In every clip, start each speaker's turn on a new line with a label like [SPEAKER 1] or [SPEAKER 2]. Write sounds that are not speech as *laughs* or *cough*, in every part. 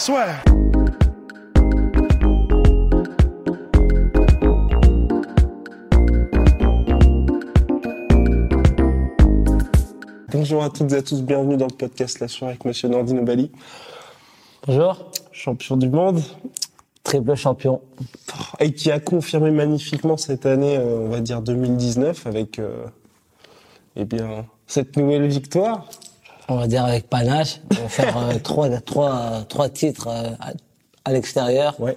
[SPEAKER 1] swear.
[SPEAKER 2] Bonjour à toutes et à tous, bienvenue dans le podcast La soirée avec Monsieur Nordino Bali,
[SPEAKER 3] Bonjour,
[SPEAKER 2] champion du monde,
[SPEAKER 3] triple champion.
[SPEAKER 2] et qui a confirmé magnifiquement cette année, euh, on va dire 2019, avec euh, eh bien cette nouvelle victoire.
[SPEAKER 3] On va dire avec panache. On va faire euh, *laughs* trois, trois, trois titres euh, à, à l'extérieur.
[SPEAKER 2] Ouais.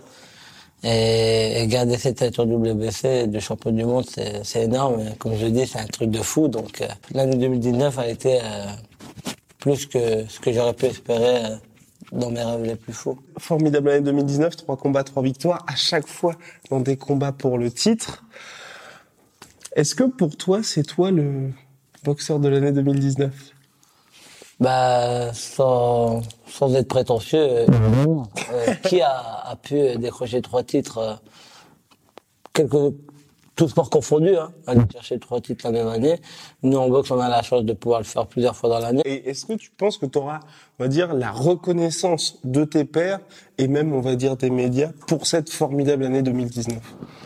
[SPEAKER 3] Et, et garder cette stature WBC de champion du monde, c'est énorme. Comme je dis, c'est un truc de fou. Donc euh, l'année 2019 a été euh, plus que ce que j'aurais pu espérer euh, dans mes rêves les plus fous.
[SPEAKER 2] Formidable année 2019, trois combats, trois victoires, à chaque fois dans des combats pour le titre. Est-ce que pour toi, c'est toi le boxeur de l'année 2019
[SPEAKER 3] Bah, sans, sans être prétentieux, euh, euh, qui a, a pu décrocher trois titres, euh, quelques, tout sport confondu, hein, aller chercher trois titres la même année. Nous, en boxe, on a la chance de pouvoir le faire plusieurs fois dans l'année.
[SPEAKER 2] Et est-ce que tu penses que tu auras, on va dire, la reconnaissance de tes pairs et même, on va dire, des médias pour cette formidable année 2019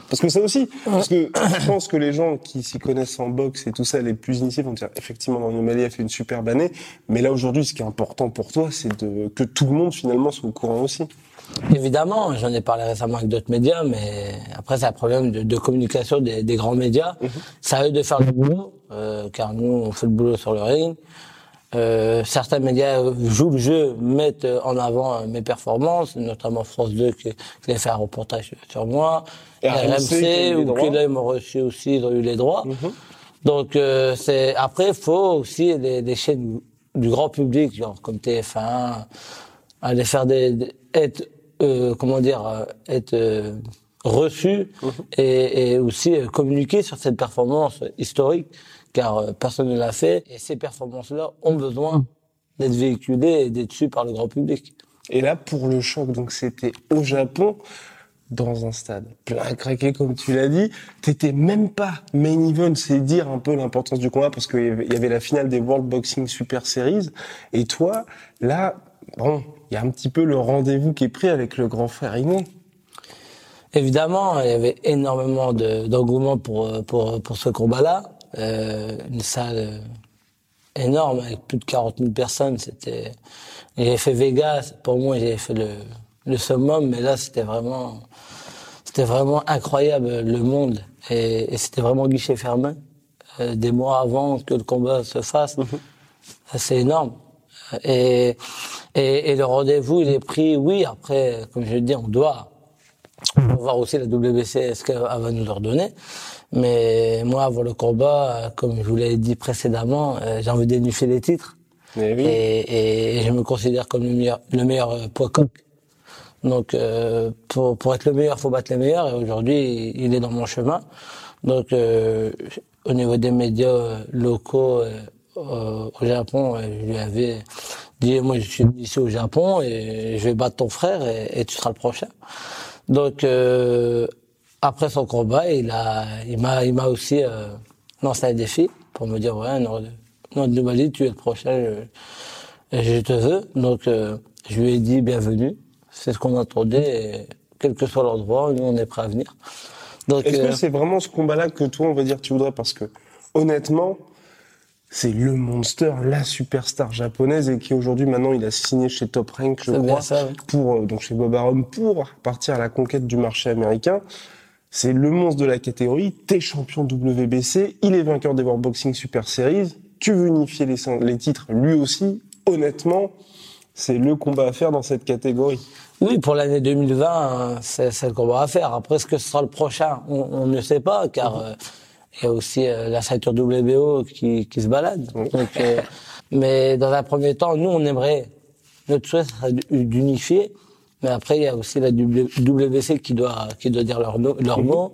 [SPEAKER 2] Parce que ça aussi, parce que je pense que les gens qui s'y connaissent en boxe et tout ça, les plus initiés vont dire, effectivement, Mario Mali a fait une superbe année, mais là, aujourd'hui, ce qui est important pour toi, c'est de, que tout le monde, finalement, soit au courant aussi.
[SPEAKER 3] Évidemment, j'en ai parlé récemment avec d'autres médias, mais après, c'est un problème de, de communication des, des grands médias. C'est à eux de faire le boulot, euh, car nous, on fait le boulot sur le ring. Euh, certains médias jouent le jeu, mettent en avant euh, mes performances, notamment France 2 qui, qui a fait un reportage sur moi,
[SPEAKER 2] Et RMC
[SPEAKER 3] ou qui là ils m'ont reçu aussi, ils ont eu les droits. Donc euh, c'est après, faut aussi des, des chaînes du grand public, genre comme TF1, aller faire des, des- être euh, comment dire euh, être euh, reçu et, et aussi euh, communiquer sur cette performance historique car euh, personne ne l'a fait et ces performances là ont besoin d'être véhiculées et d'être sues par le grand public.
[SPEAKER 2] Et là, pour le choc, donc c'était au Japon, dans un stade plein à craquer, comme tu l'as dit. T'étais même pas main event, c'est dire un peu l'importance du combat, parce qu'il y avait la finale des World Boxing Super Series. Et toi, là, bon, il y a un petit peu le rendez-vous qui est pris avec le grand frère Ino.
[SPEAKER 3] Évidemment, il y avait énormément de- d'engouement pour, euh, pour, pour ce combat-là. Euh, une salle euh, énorme avec plus de 40 000 personnes. C'était, j'ai fait Vegas. Pour moi, j'ai fait le, le summum, mais là, c'était vraiment, c'était vraiment incroyable le monde et, et c'était vraiment guichet fermé. Euh, des mois avant que le combat se fasse, Ça, c'est énorme. Et, et, et le rendez-vous, il est pris. Oui, après, comme je dis, on doit voir aussi la WBC, est-ce qu'elle va nous leur donner. Mais moi, avant le combat, comme je vous l'ai dit précédemment, euh, j'ai envie d'énifler les titres.
[SPEAKER 2] Mais oui.
[SPEAKER 3] Et, et je me considère comme le meilleur, le meilleur euh, poids coq. Donc, euh, pour, pour être le meilleur, faut battre les meilleurs. Et aujourd'hui, il est dans mon chemin. Donc, euh, au niveau des médias euh, locaux euh, euh, au Japon, euh, je lui avais dit, moi, je suis ici au Japon et je vais battre ton frère et, et tu seras le prochain. Donc, euh, après son combat, il a, il m'a, il m'a aussi euh, lancé un défi pour me dire, ouais, non, non, Nobali, tu es le prochain, je, je te veux. Donc, euh, je lui ai dit, bienvenue. C'est ce qu'on attendait. Et quel que soit l'endroit, nous, on est prêt à venir. Donc,
[SPEAKER 2] Est-ce
[SPEAKER 3] euh,
[SPEAKER 2] que c'est vraiment ce combat-là que toi, on va dire, tu voudrais? Parce que, honnêtement, c'est le monster, la superstar japonaise, et qui aujourd'hui, maintenant, il a signé chez Top Rank, je crois,
[SPEAKER 3] ça,
[SPEAKER 2] pour, euh, donc chez Bob Arum, pour partir à la conquête du marché américain. C'est le monstre de la catégorie, t'es champion WBC, il est vainqueur des World Boxing Super Series, tu veux unifier les, titres, lui aussi, honnêtement, c'est le combat à faire dans cette catégorie.
[SPEAKER 3] Oui, pour l'année 2020, euh, c'est le combat à faire. Après, ce que ce sera le prochain, on, on ne sait pas, car euh, il y a aussi euh, la ceinture WBO qui, qui se balade. Donc, euh, mais dans un premier temps, nous, on aimerait notre souhait serait d'unifier. Mais après, il y a aussi la WC qui doit, qui doit dire leur, leur mot.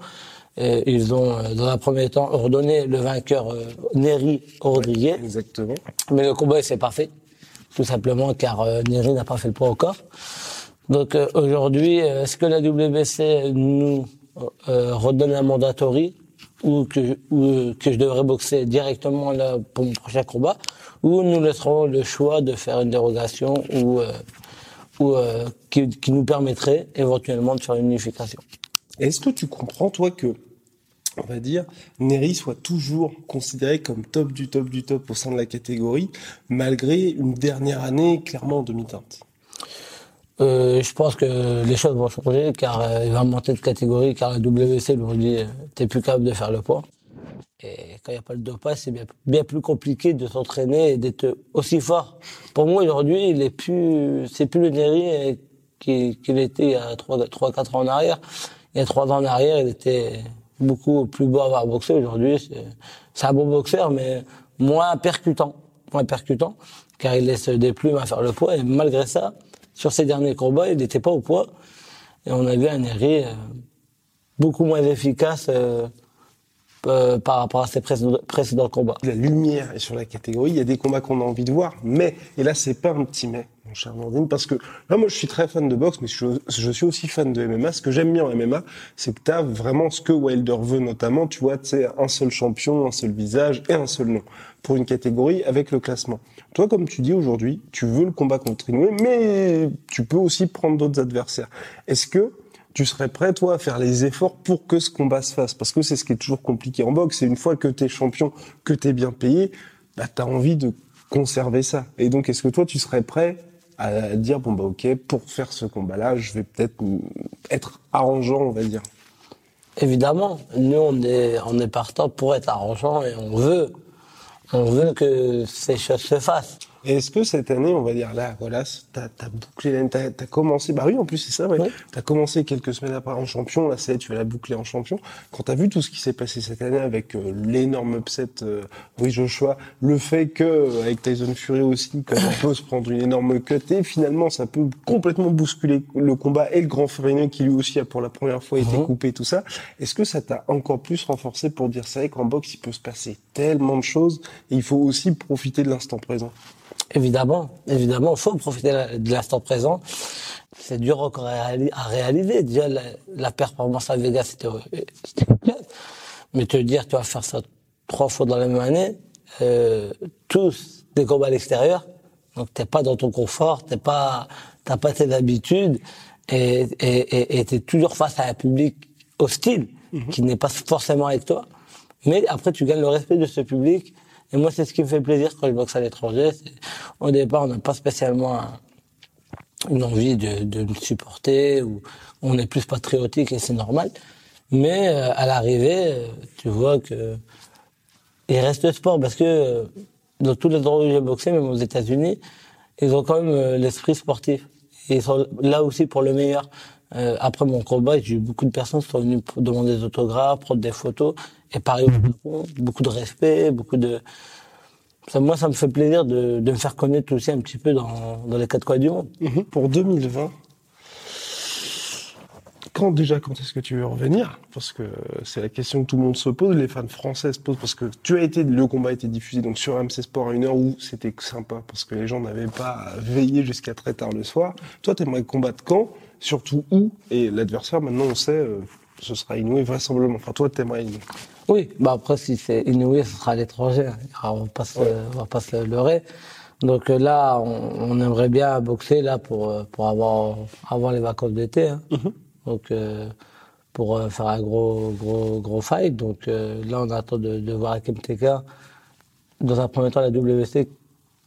[SPEAKER 3] Et ils ont, euh, dans un premier temps, ordonné le vainqueur euh, Neri Rodriguez.
[SPEAKER 2] Exactement.
[SPEAKER 3] Mais le combat, c'est pas fait. Tout simplement car euh, Neri n'a pas fait le poids encore. Donc euh, aujourd'hui, euh, est-ce que la WBC nous euh, redonne un mandatory ou que, ou que je devrais boxer directement là pour mon prochain combat ou nous laisserons le choix de faire une dérogation ou, euh, ou euh, qui, qui nous permettrait éventuellement de faire une unification.
[SPEAKER 2] Est-ce que tu comprends, toi, que, on va dire, Neri soit toujours considéré comme top du top du top au sein de la catégorie, malgré une dernière année clairement en demi-teinte?
[SPEAKER 3] Euh, je pense que les choses vont changer car euh, il va monter de catégorie car la WC lui dit euh, t'es plus capable de faire le poids. Et quand il n'y a pas le dopage, c'est bien, plus compliqué de s'entraîner et d'être aussi fort. Pour moi aujourd'hui, il est plus, c'est plus le Neri euh, qu'il qu'il était il y a 3 trois, quatre ans en arrière. Il y a trois ans en arrière, il était beaucoup plus beau à avoir boxé. Aujourd'hui, c'est un bon boxeur, mais moins percutant, moins percutant, car il laisse des plumes à faire le poids. Et malgré ça, sur ses derniers combats, il n'était pas au poids. Et on a vu un Neri euh, beaucoup moins efficace euh, euh, par rapport à ses précédents combats.
[SPEAKER 2] La lumière est sur la catégorie, il y a des combats qu'on a envie de voir, mais, et là c'est pas un petit mais, mon cher Nordine, parce que là moi je suis très fan de boxe, mais je, suis aussi fan de MMA. Ce que j'aime bien en MMA, c'est que tu as vraiment ce que Wilder veut notamment, tu vois, tu un seul champion, un seul visage et un seul nom pour une catégorie avec le classement. Toi, comme tu dis aujourd'hui, tu veux le combat contre Inoue, mais tu peux aussi prendre d'autres adversaires. Est-ce que tu serais prêt, toi, à faire les efforts pour que ce combat se fasse? Parce que c'est ce qui est toujours compliqué en boxe, c'est une fois que tu es champion, que tu es bien payé, bah, tu as envie de conserver ça. Et donc, est-ce que toi, tu serais prêt à dire, bon, bah ok, pour faire ce combat-là, je vais peut-être être arrangeant, on va dire
[SPEAKER 3] Évidemment, nous on est on partant pour être arrangeant et on veut on veut que ces choses se fassent.
[SPEAKER 2] Et est-ce que cette année, on va dire là, voilà, t'as as bouclé l'année, t'as as commencé, bah oui, en plus c'est ça, ouais. T'as commencé quelques semaines après en champion, là c'est, tu vas la boucler en champion. Quand t'as vu tout ce qui s'est passé cette année avec euh, l'énorme upset, euh, oui Joshua, le fait que euh, avec Tyson Fury aussi, quand on peut se prendre une énorme cut et finalement ça peut complètement bousculer le combat et le grand Ferrigno qui lui aussi a pour la première fois été
[SPEAKER 3] Mhm.
[SPEAKER 2] coupé tout ça. Est-ce que ça t'a encore plus renforcé pour dire c'est vrai qu'en boxe il peut se passer tellement de choses et il faut aussi profiter de l'instant présent?
[SPEAKER 3] Évidemment, évidemment, il faut profiter de l'instant présent. C'est dur encore à réali- à réaliser. Déjà, la, la performance à Vegas, c'était. Mais te dire, tu vas faire ça trois fois dans la même année, euh, tous des combats à l'extérieur, donc t'es pas dans ton confort, t'es pas, t'as pas tes habitudes, et et et et t'es toujours face à un public hostile qui n'est pas forcément avec toi. Mais après, tu gagnes le respect de ce public. Et moi, c'est ce qui me fait plaisir quand je boxe à l'étranger. Au départ, on n'a pas spécialement un- une envie de, de me supporter ou on est plus patriotique et c'est normal. Mais euh, à l'arrivée, euh, tu vois que il reste sport parce que euh, dans tous les endroits où j'ai boxé, même aux États-Unis, ils ont quand même l'esprit sportif. Ils sont là aussi pour le meilleur. Euh, après mon combat, j'ai eu beaucoup de personnes qui sont venues demander des autographes, prendre des photos. Et pareil au Japon, beaucoup de respect, beaucoup de... Ça, moi, ça me fait plaisir de, de me faire connaître aussi un petit peu dans, dans les quatre coins du monde.
[SPEAKER 2] Pour 2020, quand déjà, quand est-ce que tu veux revenir? Parce que c'est la question que tout le monde se pose, les fans français se posent, parce que tu as été, le combat a été diffusé donc sur MC Sport à une heure où c'était sympa, parce que les gens n'avaient pas à veiller jusqu'à très tard le soir. Toi, t'aimerais combattre quand? Surtout où Et l'adversaire, maintenant, on sait, euh, ce sera Inoue vraisemblablement. Enfin, toi, t'aimerais Inoue.
[SPEAKER 3] Oui, bah après si c'est Inouï, ce sera à l'étranger. On va pas se, on va pas se leurrer. Donc euh, là, on, on aimerait bien boxer là pour euh, pour avoir avoir les vacances d'été. hein. Donc euh, pour euh, faire un gros gros gros fight. Donc euh, là, on attend de, de voir avec MTK dans un premier temps la WC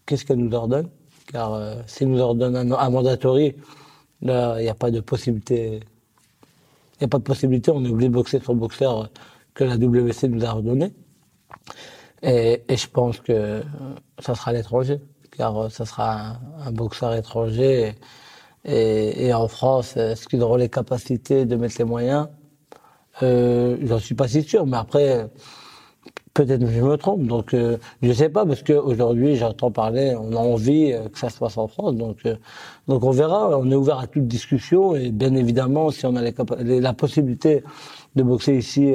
[SPEAKER 3] qu'est-ce qu'elle nous ordonne? Car euh, s'ils nous ordonnent un, un mandatory, là, il n'y a pas de possibilité il n'y a pas de possibilité, on de boxer sur boxeur que la WC nous a redonné. Et, je pense que ça sera à l'étranger, car euh, ça sera un, boxeur étranger. Et en France, euh, est-ce qu'ils auront les capacités de mettre les moyens? Euh, J'en suis pas si sûr, mais après, Peut-être que je me trompe, donc euh, je sais pas parce qu'aujourd'hui j'entends parler, on a envie euh, que ça se passe en France, donc euh, donc on verra. On est ouvert à toute discussion et bien évidemment si on a la possibilité de boxer ici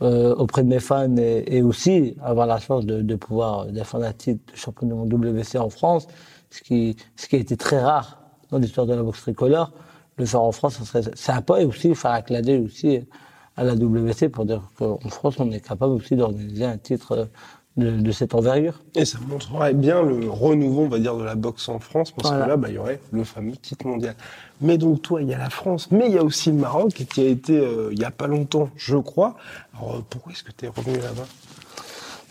[SPEAKER 3] auprès de mes fans et, aussi avoir la chance de, pouvoir défendre un titre de champion du monde WC en France, ce qui ce qui a été très rare dans l'histoire de la boxe tricolore, le faire en France, ça serait sympa et aussi faire acclamer aussi à la WC pour dire qu'en France, on est capable aussi d'organiser un titre de, de, cette envergure.
[SPEAKER 2] Et ça montrerait bien le renouveau, on va dire, de la boxe en France, parce voilà. que là, bah, il y aurait le fameux titre mondial. Mais donc, toi, il y a la France, mais il y a aussi le Maroc, qui a été, euh, il y a pas longtemps, je crois. Alors, euh, pourquoi est-ce que tu es revenu là-bas?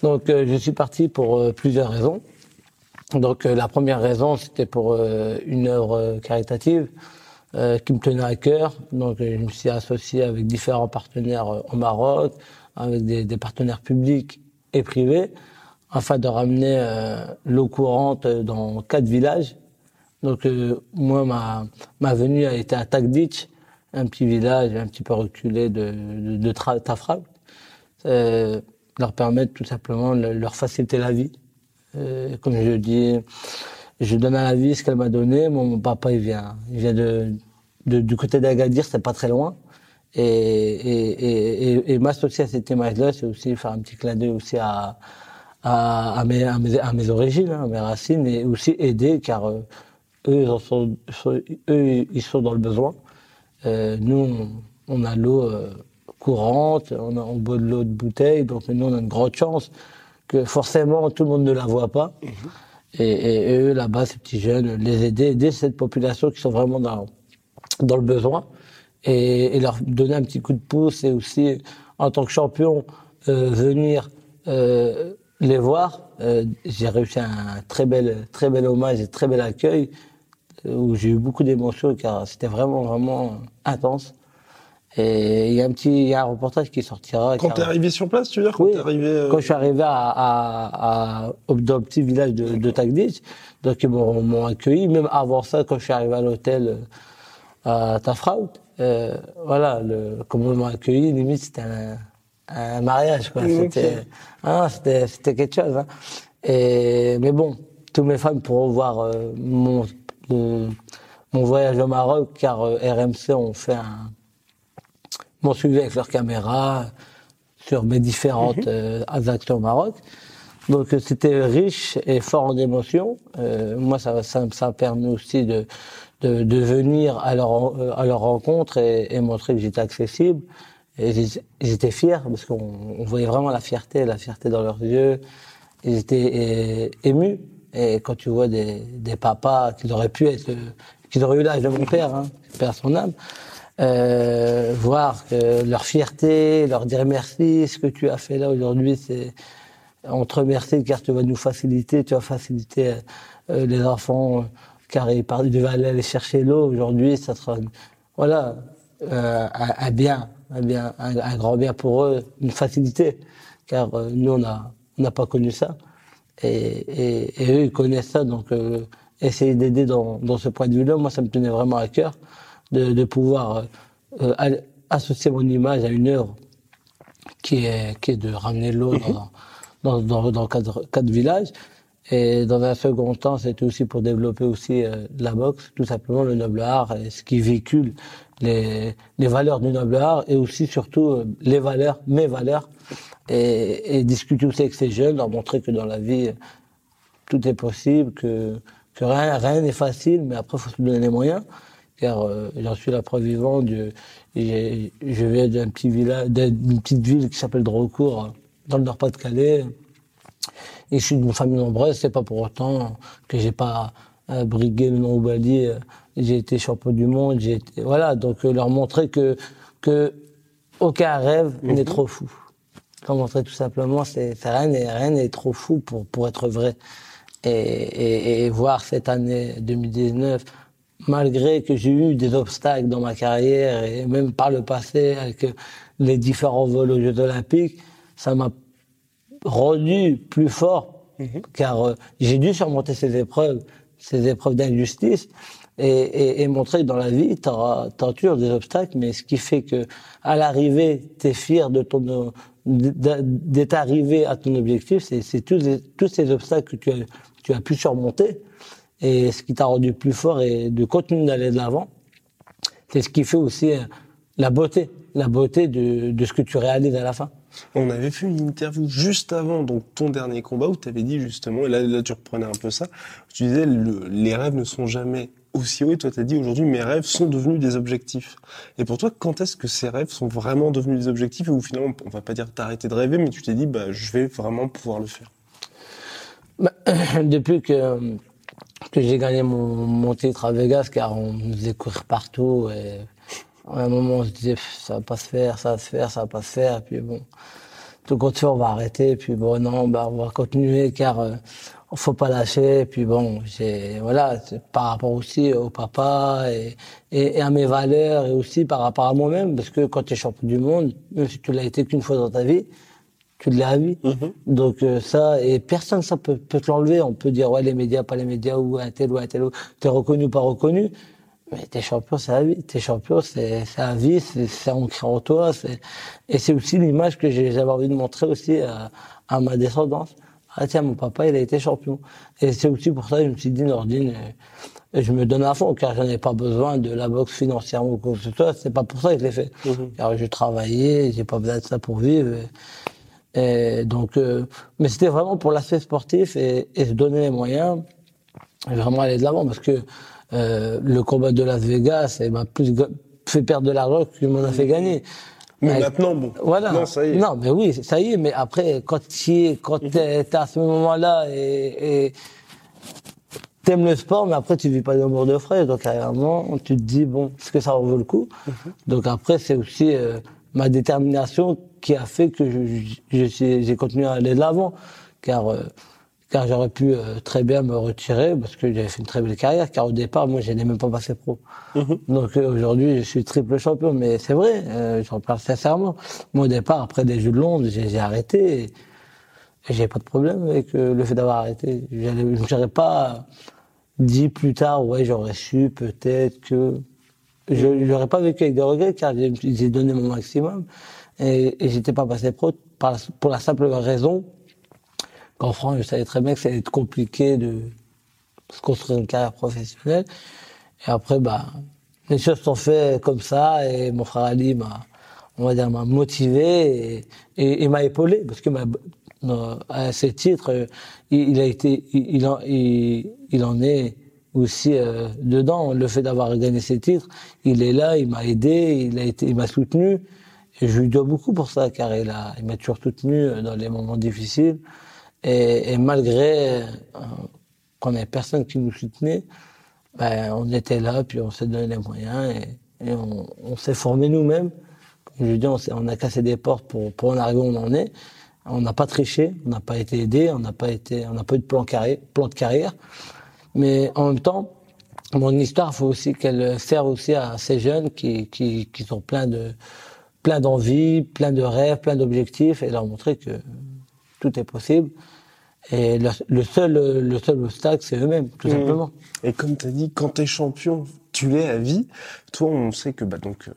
[SPEAKER 3] Donc, euh, je suis parti pour euh, plusieurs raisons. Donc, euh, la première raison, c'était pour une œuvre caritative. Euh, qui me tenait à cœur. Donc, je me suis associé avec différents partenaires euh, au Maroc, avec des, partenaires publics et privés, afin de ramener euh, l'eau courante dans quatre villages. Donc, euh, moi, ma, venue a été à Tagditch, un petit village un petit peu reculé de, de, de leur permettre tout simplement de leur faciliter la vie. comme je dis, je donne à la vie ce qu'elle m'a donné. Mon, mon, papa, il vient, il vient de, de du côté d'Agadir, c'est pas très loin. Et, et, et, et m'associer à cette image-là, c'est aussi faire un petit clin d'œil aussi à, à, à, mes, à, mes, à mes origines, hein, à mes racines, et aussi aider, car euh, eux, ils sont, eux, ils sont dans le besoin. Euh, nous, on, on a l'eau euh, courante, on, a, on boit de l'eau de bouteille, donc nous, on a une grande chance que forcément, tout le monde ne la voit pas. Mmh. Et, et, et, eux, là-bas, ces petits jeunes, les aider, aider cette population qui sont vraiment dans, dans le besoin et, et, leur donner un petit coup de pouce et aussi, en tant que champion, euh, venir euh, les voir. Euh, j'ai réussi un très bel, très bel hommage et très bel accueil où j'ai eu beaucoup d'émotions car c'était vraiment, vraiment intense. Et il y a un petit, il y a un reportage qui sortira.
[SPEAKER 2] Quand t'es arrivé sur place, tu veux dire quand
[SPEAKER 3] oui,
[SPEAKER 2] es arrivé euh...
[SPEAKER 3] Quand je suis arrivé à, à, à, dans le petit village de, de Tagditch, donc ils m'ont accueilli. Même avant ça, quand je suis arrivé à l'hôtel à Tafraout, euh, voilà, le, comment ils m'ont accueilli, limite c'était un, un, mariage, quoi. Okay. C'était, ah, c'était, c'était quelque chose. Hein. Et mais bon, tous mes fans pourront voir euh, mon, mon, mon voyage au Maroc, car euh, RMC ont fait un m'ont suivi avec leur caméra sur mes différentes mm -hmm. euh, actions au Maroc. Donc c'était riche et fort en émotions. Euh, moi, ça, ça, ça a permis aussi de, de, de venir à leur, à leur rencontre et, et montrer que j'étais accessible. Et ils étaient fiers parce qu'on on voyait vraiment la fierté, la fierté dans leurs yeux. Ils étaient émus. Et quand tu vois des, des papas qui auraient pu être, qui auraient eu l'âge de mon père, hein, père son âme, euh, voir que leur fierté, leur dire merci, ce que tu as fait là aujourd'hui, c'est on te car tu vas nous faciliter, tu vas faciliter euh, les enfants car ils, ils devaient aller chercher l'eau aujourd'hui, ça sera voilà euh, un, un, bien, un bien, un, un, grand bien pour eux, une facilité car euh, nous on n'a pas connu ça et, et, et, eux ils connaissent ça donc euh, essayer d'aider dans, dans ce point de vue-là, moi ça me tenait vraiment à cœur de, de pouvoir associer mon image à une œuvre qui est, qui est de ramener l'eau -hmm. dans, dans, dans, dans quatre, quatre, villages. Et dans un second temps, c'était aussi pour développer aussi euh, la boxe, tout simplement le noble art, et ce qui véhicule les, les valeurs du noble art et aussi surtout euh, les valeurs, mes valeurs, et, et discuter aussi avec ces jeunes, leur montrer que dans la vie, tout est possible, que, que rien n'est facile, mais après, il faut se donner les moyens car euh, j'en suis la preuve vivante. Je, je viens d'un petit village, d'une petite ville qui s'appelle Drocourt, dans le Nord-Pas-de-Calais. Et je suis d'une famille nombreuse, c'est pas pour autant que j'ai pas euh, brigué le nom Oubali. Euh, j'ai été champion du monde, j'ai été, voilà, donc euh, leur montrer que, que aucun rêve mm -hmm. n'est trop fou. Leur montrer tout simplement, c'est, rien n'est, rien n'est trop fou pour, pour être vrai. Et, et, et voir cette année 2019 malgré que j'ai eu des obstacles dans ma carrière et même par le passé avec les différents vols aux Jeux Olympiques, ça m'a rendu plus fort mmh. car euh, j'ai dû surmonter ces épreuves, ces épreuves d'injustice et, et, et, montrer que dans la vie, toujours des obstacles, mais ce qui fait que à l'arrivée, tu es fier de ton d'être arrivé à ton objectif, c'est tous, les- tous ces obstacles que tu as, tu as pu surmonter et ce qui t'a rendu plus fort et de continuer d'aller de l'avant. C'est ce qui fait aussi euh, la beauté, la beauté de, de ce que tu réalises à la fin.
[SPEAKER 2] On avait fait une interview juste avant donc ton dernier combat où tu avais dit justement, et là, là tu reprenais un peu ça, tu disais le- les rêves ne sont jamais aussi hauts et toi tu as dit aujourd'hui mes rêves sont devenus des objectifs. Et pour toi, quand est-ce que ces rêves sont vraiment devenus des objectifs et où finalement on va pas dire t'arrêter de rêver mais tu t'es dit bah je vais vraiment pouvoir le faire?
[SPEAKER 3] Bah, *clears throat* depuis que, que j'ai gagné mon, mon titre à Vegas, car on nous faisait courir partout, et à un moment on se disait Pff, ça va pas se faire, ça va se faire, ça va pas se faire, et puis bon, tout compte fait, on va arrêter, puis bon non, bah on va continuer, car euh, faut pas lâcher, et puis bon, j'ai voilà, par rapport aussi au papa et, et, et à mes valeurs, et aussi par rapport à moi-même, parce que quand tu es champion du monde, même si tu l'as été qu'une fois dans ta vie, tu l'as à vie. Donc euh, ça, et personne ça peut, peut te l'enlever. On peut dire ouais les médias, pas les médias, ou un tel ou un tel, ou t'es reconnu ou pas reconnu. Mais t'es champion, c'est la vie. T'es champion, c'est la vie, c'est c'est ancré en toi. c'est- Et c'est aussi l'image que j'ai- j'avais envie de montrer aussi à, à ma descendance. Ah tiens, mon papa, il a été champion. Et c'est aussi pour ça que je me suis dit, Nordine, euh, je me donne à fond, car j'en ai pas besoin de la boxe financièrement ou quoi que ce soit. C'est pas pour ça que je l'ai fait. Car je travaillais, j'ai pas besoin de ça pour vivre. Et- et donc, euh, mais c'était vraiment pour l'aspect sportif et, et se donner les moyens et vraiment aller de l'avant parce que euh, le combat de Las Vegas ben, plus fait perdre de l'argent qu'il m'en a fait gagner.
[SPEAKER 2] Mais maintenant bon,
[SPEAKER 3] Voilà.
[SPEAKER 2] non ça y est.
[SPEAKER 3] Non, mais oui, ça y est. Mais après, quand tu es, quand t'es, t'es à ce moment-là et, et t'aimes le sport, mais après tu vis pas d'amour de frais, donc à un moment tu te dis bon, est-ce que ça en vaut le coup? Donc après c'est aussi euh, ma détermination qui a fait que je, je, je suis- j'ai continué à aller de l'avant, car euh, car j'aurais pu euh, très bien me retirer parce que j'avais fait une très belle carrière. Car au départ, moi, je n'ai même pas passé pro. Donc euh, aujourd'hui, je suis triple champion, mais c'est vrai, euh, j'en parle sincèrement. Moi, au départ, après des Jeux de Londres, j'ai arrêté. Et, et j'ai pas de problème avec euh, le fait d'avoir arrêté. Je n'aurais pas dit plus tard, ouais, j'aurais su peut-être que je n'aurais pas vécu avec des regrets car j'ai donné mon maximum et, et j'étais pas passé pro par pour la simple raison qu'en France, je savais très bien que ça allait être compliqué de se construire une carrière professionnelle. Et après, bah, les choses sont faites comme ça et mon frère Ali m'a, on va dire, m'a motivé et, et, m'a épaulé parce que ma, à ces titres, il, il a été, il, il en, il en est aussi euh, dedans. Le fait d'avoir gagné ces titres, il est là, il m'a aidé, il a été, il m'a soutenu. Et je lui dois beaucoup pour ça, car il a, il m'a toujours soutenu euh, dans les moments difficiles. Et, malgré euh, qu'on n'avait personne qui nous soutenait, ben, on était là, puis on s'est donné les moyens et, on, s'est formé nous-mêmes. Comme je dis, on, on a cassé des portes pour, en arriver où on en est. On n'a pas triché, on n'a pas été aidé, on n'a pas pas eu de plan, de carrière. Mais en même temps, mon histoire, faut aussi qu'elle sert aussi à ces jeunes qui, qui, qui sont pleins de, plein d'envie, plein de rêves, plein d'objectifs, et leur montrer que tout est possible. Et le, le seul, le seul obstacle, c'est eux-mêmes, tout simplement.
[SPEAKER 2] Et comme tu as dit, quand tu es champion, tu l'es à vie. Toi, on sait que bah, donc,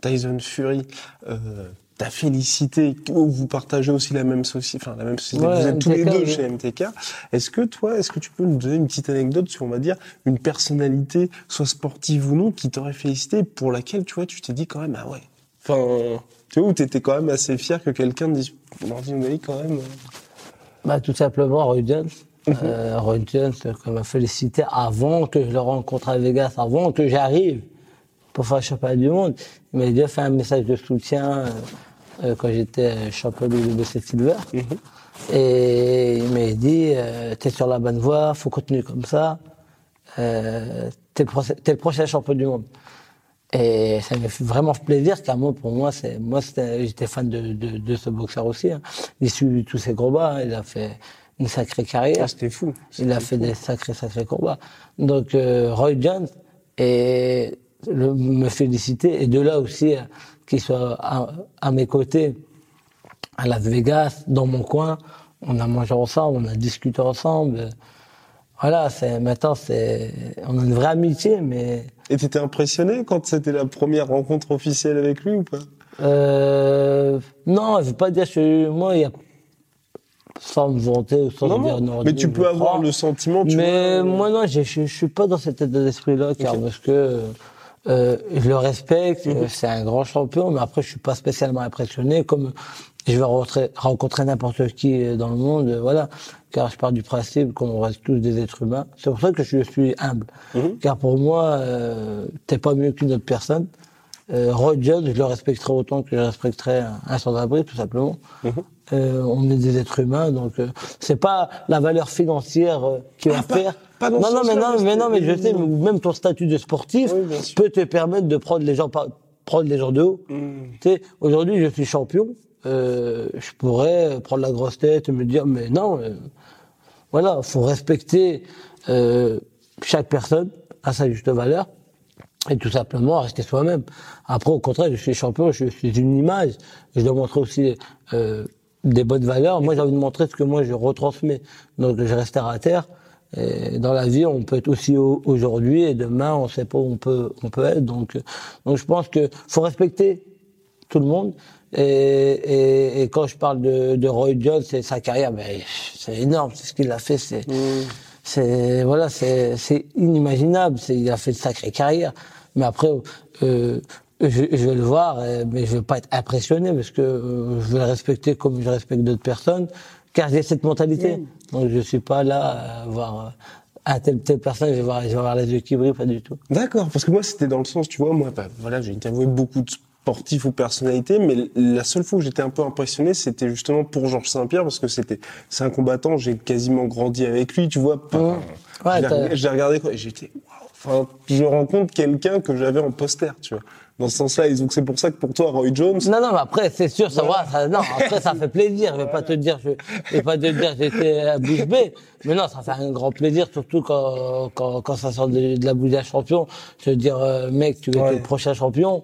[SPEAKER 2] Tyson Fury euh, t'a félicité, vous partagez aussi la même société, enfin la même société,
[SPEAKER 3] Ouais,
[SPEAKER 2] vous êtes tous les deux
[SPEAKER 3] oui.
[SPEAKER 2] chez MTK. Est-ce que toi, est-ce que tu peux nous donner une petite anecdote sur, on va dire, une personnalité, soit sportive ou non, qui t'aurait félicité, pour laquelle, tu vois, tu t'es dit quand même, ah ouais. Enfin, tu vois, où t'étais quand même assez fier que quelqu'un dise, Martin O'Malley, quand même.
[SPEAKER 3] Bah, tout simplement, Jones. Euh, euh, qui m'a félicité avant que je le rencontre à Vegas, avant que j'arrive pour faire le championnat du monde. Il m'a déjà fait un message de soutien euh, euh, quand j'étais champion du WBC Silver. Et il m'a dit, euh, t'es sur la bonne voie, faut continuer comme ça. Euh, t'es le, prochain- t'es le prochain champion du monde. Et ça m'a fait vraiment plaisir, car moi, pour moi, c'est, moi, j'étais fan de, de, de ce boxeur aussi. Hein. Il suit tous ses combats, hein. il a fait une sacrée carrière.
[SPEAKER 2] Ah, c'était fou.
[SPEAKER 3] Il a fait des sacrés, sacrés combats. Donc, euh, Roy Jones, et le, me féliciter, et de là aussi, euh, qu'il soit à, à mes côtés, à Las Vegas, dans mon coin, on a mangé ensemble, on a discuté ensemble. Voilà, c'est, maintenant, c'est, on a une vraie amitié, mais
[SPEAKER 2] Et t'étais impressionné quand c'était la première rencontre officielle avec lui ou pas?
[SPEAKER 3] Euh, non, je veux pas dire que moi, il y a sans me vanter ou sans
[SPEAKER 2] Non,
[SPEAKER 3] me dire
[SPEAKER 2] non, mais tu peux avoir le sentiment, tu
[SPEAKER 3] mais
[SPEAKER 2] vois,
[SPEAKER 3] moi non, je, je, je suis pas dans cet état d'esprit-là, car parce que euh, je le respecte, euh, c'est un grand champion, mais après je suis pas spécialement impressionné, comme je vais rencontrer, n'importe qui euh, dans le monde, euh, voilà, car je pars du principe qu'on reste tous des êtres humains. C'est pour ça que je suis humble,
[SPEAKER 2] Mhm.
[SPEAKER 3] car pour moi, euh, t'es pas mieux qu'une autre personne. Euh, Jones, je le respecterai autant que je respecterai un, un sans-abri, tout simplement.
[SPEAKER 2] Mhm.
[SPEAKER 3] Euh, on est des êtres humains, donc euh, c'est pas la valeur financière euh, qui va
[SPEAKER 2] Ah,
[SPEAKER 3] faire.
[SPEAKER 2] pas
[SPEAKER 3] non, non, mais non,
[SPEAKER 2] mais
[SPEAKER 3] non, mais je sais, même ton statut de sportif
[SPEAKER 2] Oui,
[SPEAKER 3] peut te permettre de prendre les gens, par- prendre les gens de haut.
[SPEAKER 2] Mm.
[SPEAKER 3] Tu sais, aujourd'hui, je suis champion. Euh, je pourrais prendre la grosse tête et me dire, mais non, euh, voilà, faut respecter euh, chaque personne à sa juste valeur et tout simplement rester soi-même. Après, au contraire, je suis champion, je suis une image. Je dois montrer aussi euh, des bonnes valeurs. Moi, j'ai envie de montrer ce que moi je retransmets. Donc, je reste à terre. Et dans la vie, on peut être aussi au- aujourd'hui et demain, on sait pas où on peut, on peut être. Donc, euh, donc, je pense que faut respecter tout le monde. Et, et, et quand je parle de, de Roy Jones et sa carrière, ben, c'est énorme. C'est ce qu'il a fait. C'est, c'est voilà, c'est c'est inimaginable. C'est il a fait une sacrée carrière. Mais après, euh, je, je vais le voir, euh, mais je vais pas être impressionné parce que euh, je vais le respecter comme je respecte d'autres personnes, car j'ai cette mentalité. Donc je suis pas là à voir à telle telle personne, je vais voir, je vais voir les yeux qui brillent, pas du tout.
[SPEAKER 2] D'accord, parce que moi c'était dans le sens, tu vois, moi, bah, voilà, j'ai interviewé beaucoup de sportifs ou personnalités, mais la seule fois où j'étais un peu impressionné, c'était justement pour Georges Saint-Pierre, parce que c'était, c'est un combattant, j'ai quasiment grandi avec lui, tu vois. pas-
[SPEAKER 3] Ouais. Ouais,
[SPEAKER 2] je l'ai regardé- et j'étais, waouh, enfin, je rencontre quelqu'un que j'avais en poster, tu vois. Dans ce sens-là, donc c'est pour ça que pour toi, Roy Jones,
[SPEAKER 3] Non, non, mais après, c'est sûr, ça va, ça, non, après, ça fait plaisir. Je vais pas te dire, je, je vais pas te dire, j'étais à bouche bée. Mais non, ça fait un grand plaisir, surtout quand, quand, quand ça sort de, de la bouche d'un champion. Je veux dire, euh, mec, tu être
[SPEAKER 2] Ouais.
[SPEAKER 3] le prochain champion.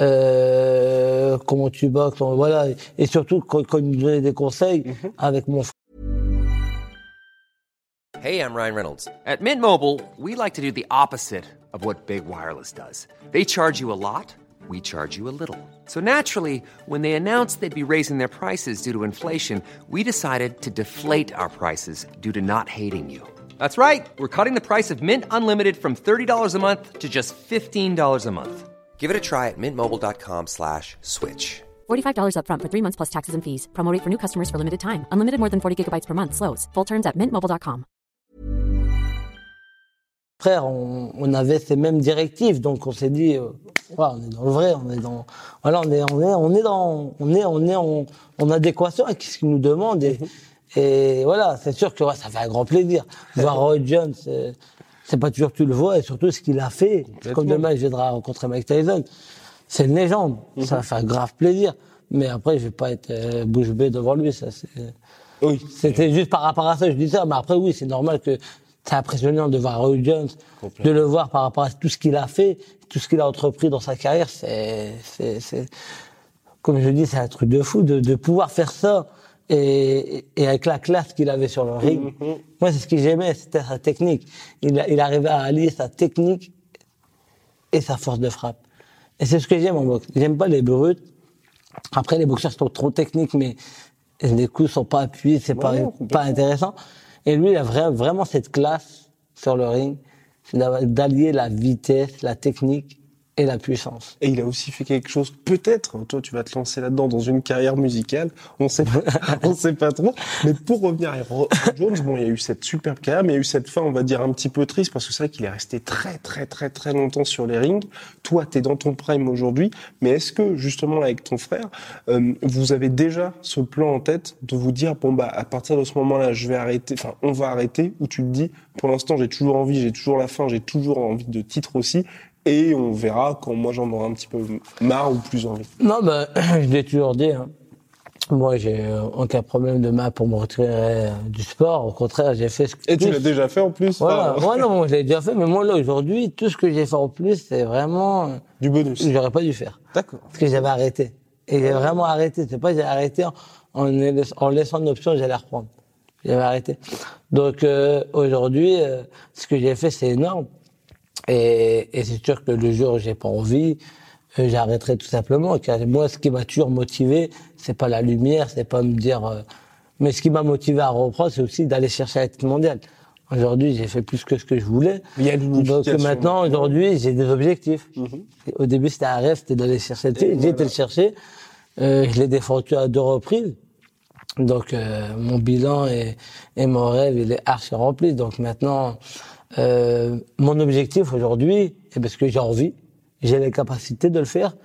[SPEAKER 3] Euh, comment tu boxes, on- voilà. Et surtout, quand, quand il nous donnait des conseils, mhm. avec mon
[SPEAKER 4] Hey, I'm Ryan Reynolds. At Mint Mobile, we like to do the opposite of what Big Wireless does. They charge you a lot, we charge you a little. So naturally, when they announced they'd be raising their prices due to inflation, we decided to deflate our prices due to not hating you. That's right. We're cutting the price of Mint Unlimited from $30 a month to just $15 a month. Give it a try at mintmobile.com slash switch.
[SPEAKER 5] $45 upfront for three months plus taxes and fees. Promo rate for new customers for limited time. Unlimited more than 40 gigabytes per month. Slows. Full terms at mintmobile.com.
[SPEAKER 3] frère, on, on avait ces mêmes directives, donc on s'est dit, euh, ouais, on est dans le vrai, on est dans, voilà, on est, on est, on est dans, on est, on est en, en adéquation avec ce qu'ils nous demandent et, et voilà, c'est sûr que ouais, ça fait un grand plaisir. Voir Roy Jones, c'est- c'est pas toujours que tu le vois et surtout ce qu'il a fait. Comme demain, je viendrai rencontrer Mike Tyson. C'est une légende, ça fait un grave plaisir. Mais après, je vais pas être euh, bouche bée devant lui, ça c'est.
[SPEAKER 2] oui.
[SPEAKER 3] C'était juste par rapport à ça, je dis ça. Mais après, oui, c'est normal que c'est impressionnant de voir Roy Jones, de le voir par rapport à tout ce qu'il a fait, tout ce qu'il a entrepris dans sa carrière. C'est, c'est, c'est, comme je dis, c'est un truc de fou de, de pouvoir faire ça et, et avec la classe qu'il avait sur le ring. Moi, c'est ce que j'aimais, c'était sa technique. Il, il arrivait à allier sa technique et sa force de frappe. Et c'est ce que j'aime en boxe. J'aime pas les brutes. Après, les boxeurs sont trop techniques, mais les coups sont pas appuyés, c'est pas,
[SPEAKER 2] Ouais, complètement.
[SPEAKER 3] pas intéressant. Et lui, il a vra- vraiment cette classe sur le ring, d'allier la vitesse, la technique et la puissance.
[SPEAKER 2] Et il a aussi fait quelque chose, peut-être, toi tu vas te lancer là-dedans dans une carrière musicale, on sait pas, *laughs* on sait pas trop. Mais pour revenir à Jones, bon, il y a eu cette superbe carrière, mais il y a eu cette fin, on va dire, un petit peu triste, parce que c'est vrai qu'il est resté très, très, très, très longtemps sur les rings. Toi, tu es dans ton prime aujourd'hui, mais est-ce que, justement, avec ton frère, euh, vous avez déjà ce plan en tête de vous dire, bon, bah, à partir de ce moment-là, je vais arrêter, enfin, on va arrêter, ou tu te dis, pour l'instant, j'ai toujours envie, j'ai toujours la faim, j'ai toujours envie de titre aussi, et on verra quand moi j'en aurai un petit peu marre ou plus envie.
[SPEAKER 3] Non, ben, *clears throat* je l'ai toujours dit. hein. Moi, j'ai euh, aucun problème de main pour me retirer euh, du sport. Au contraire, j'ai fait ce que
[SPEAKER 2] Et tu l'as déjà fait en plus
[SPEAKER 3] Voilà.
[SPEAKER 2] enfin,
[SPEAKER 3] Ouais, non, *laughs* moi, je l'ai déjà fait, mais moi, là, aujourd'hui, tout ce que j'ai fait en plus, c'est vraiment, euh,
[SPEAKER 2] Du bonus.
[SPEAKER 3] j'aurais pas dû faire.
[SPEAKER 2] D'accord.
[SPEAKER 3] Parce que j'avais arrêté. Et j'ai vraiment arrêté. C'est pas j'ai arrêté en, en laissant une option, j'allais reprendre. J'avais arrêté. Donc euh, aujourd'hui, euh, ce que j'ai fait, c'est énorme. Et, et c'est sûr que le jour où j'ai pas envie, euh, j'arrêterai tout simplement. Car moi, ce qui m'a toujours motivé, c'est pas la lumière, c'est pas me dire. euh, mais ce qui m'a motivé à reprendre, c'est aussi d'aller chercher à être mondial. Aujourd'hui, j'ai fait plus que ce que je voulais.
[SPEAKER 2] Il y a.
[SPEAKER 3] Donc maintenant, aujourd'hui, j'ai des objectifs. Au début, c'était un rêve, c'était d'aller chercher. J'ai été le chercher. Euh, je l'ai défendu à deux reprises. Donc euh, mon bilan et, et mon rêve, il est archi rempli. Donc maintenant, euh, mon objectif aujourd'hui, et parce que j'ai envie, j'ai les capacités de le faire,